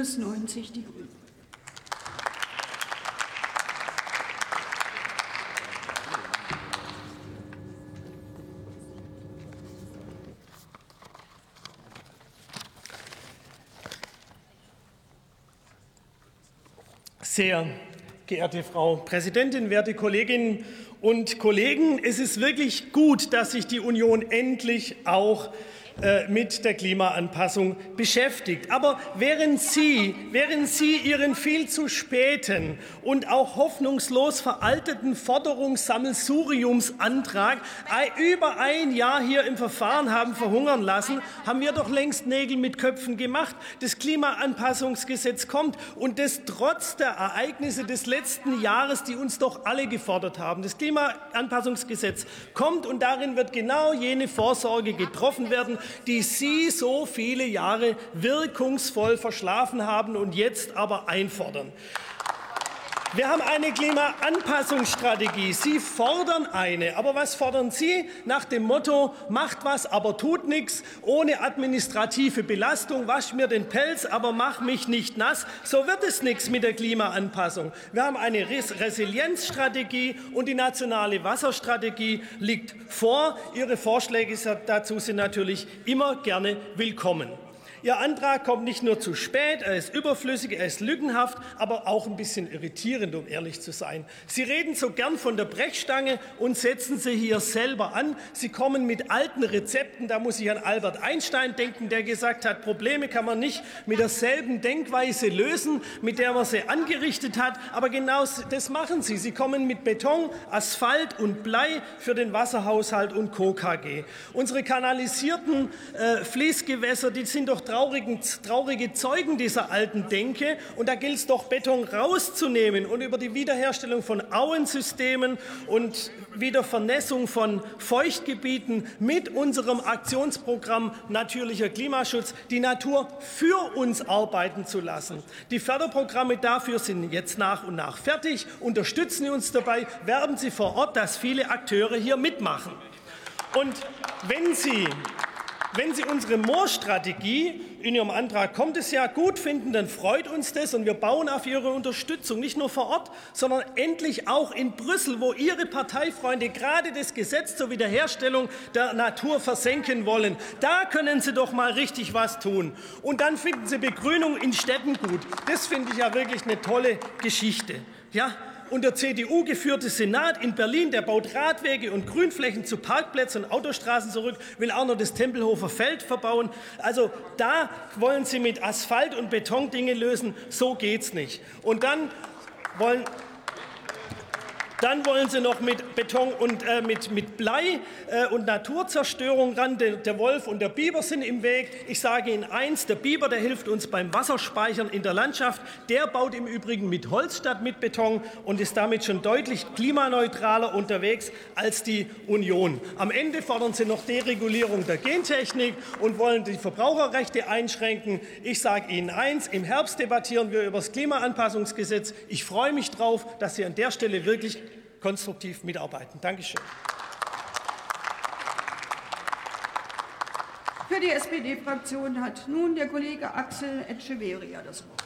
Bündnis 90 Die Grünen. Sehr geehrte Frau Präsidentin, werte Kolleginnen und Kollegen, es ist wirklich gut, dass sich die Union endlich auch mit der Klimaanpassung beschäftigt. Aber während Sie, während Sie Ihren viel zu späten und auch hoffnungslos veralteten Forderungssammelsuriumsantrag über ein Jahr hier im Verfahren haben verhungern lassen, haben wir doch längst Nägel mit Köpfen gemacht. Das Klimaanpassungsgesetz kommt und das trotz der Ereignisse des letzten Jahres, die uns doch alle gefordert haben. Das Klimaanpassungsgesetz kommt und darin wird genau jene Vorsorge getroffen werden, die Sie so viele Jahre wirkungsvoll verschlafen haben und jetzt aber einfordern. Wir haben eine Klimaanpassungsstrategie. Sie fordern eine. Aber was fordern Sie? Nach dem Motto, macht was, aber tut nichts, ohne administrative Belastung, wasch mir den Pelz, aber mach mich nicht nass. So wird es nichts mit der Klimaanpassung. Wir haben eine Resilienzstrategie und die nationale Wasserstrategie liegt vor. Ihre Vorschläge dazu sind natürlich immer gerne willkommen. Ihr Antrag kommt nicht nur zu spät, er ist überflüssig, er ist lückenhaft, aber auch ein bisschen irritierend, um ehrlich zu sein. Sie reden so gern von der Brechstange und setzen sie hier selber an. Sie kommen mit alten Rezepten, da muss ich an Albert Einstein denken, der gesagt hat, Probleme kann man nicht mit derselben Denkweise lösen, mit der man sie angerichtet hat. Aber genau das machen sie. Sie kommen mit Beton, Asphalt und Blei für den Wasserhaushalt und KKG. Unsere kanalisierten äh, Fließgewässer, die sind doch traurigen, traurige Zeugen dieser alten Denke. Und da gilt es doch, Beton rauszunehmen und über die Wiederherstellung von Auensystemen und Wiedervernässung von Feuchtgebieten mit unserem Aktionsprogramm Natürlicher Klimaschutz die Natur für uns arbeiten zu lassen. Die Förderprogramme dafür sind jetzt nach und nach fertig. Unterstützen Sie uns dabei, werben Sie vor Ort, dass viele Akteure hier mitmachen. Und wenn Sie wenn Sie unsere Moorstrategie, in Ihrem Antrag kommt es ja, gut finden, dann freut uns das und wir bauen auf Ihre Unterstützung, nicht nur vor Ort, sondern endlich auch in Brüssel, wo Ihre Parteifreunde gerade das Gesetz zur Wiederherstellung der Natur versenken wollen. Da können Sie doch mal richtig was tun. Und dann finden Sie Begrünung in Städten gut. Das finde ich ja wirklich eine tolle Geschichte. Ja, und der CDU geführte Senat in Berlin, der baut Radwege und Grünflächen zu Parkplätzen und Autostraßen zurück, will auch noch das Tempelhofer Feld verbauen. Also da wollen Sie mit Asphalt und Beton Dinge lösen. So geht's nicht. Und dann wollen dann wollen Sie noch mit Beton und äh, mit, mit Blei äh, und Naturzerstörung ran. Der, der, Wolf und der Biber sind im Weg. Ich sage Ihnen eins, der Biber, der hilft uns beim Wasserspeichern in der Landschaft. Der baut im Übrigen mit Holz statt mit Beton und ist damit schon deutlich klimaneutraler unterwegs als die Union. Am Ende fordern Sie noch Deregulierung der Gentechnik und wollen die Verbraucherrechte einschränken. Ich sage Ihnen eins, im Herbst debattieren wir über das Klimaanpassungsgesetz. Ich freue mich darauf, dass Sie an der Stelle wirklich konstruktiv mitarbeiten. Dankeschön. Für die SPD-Fraktion hat nun der Kollege Axel Echeverria das Wort.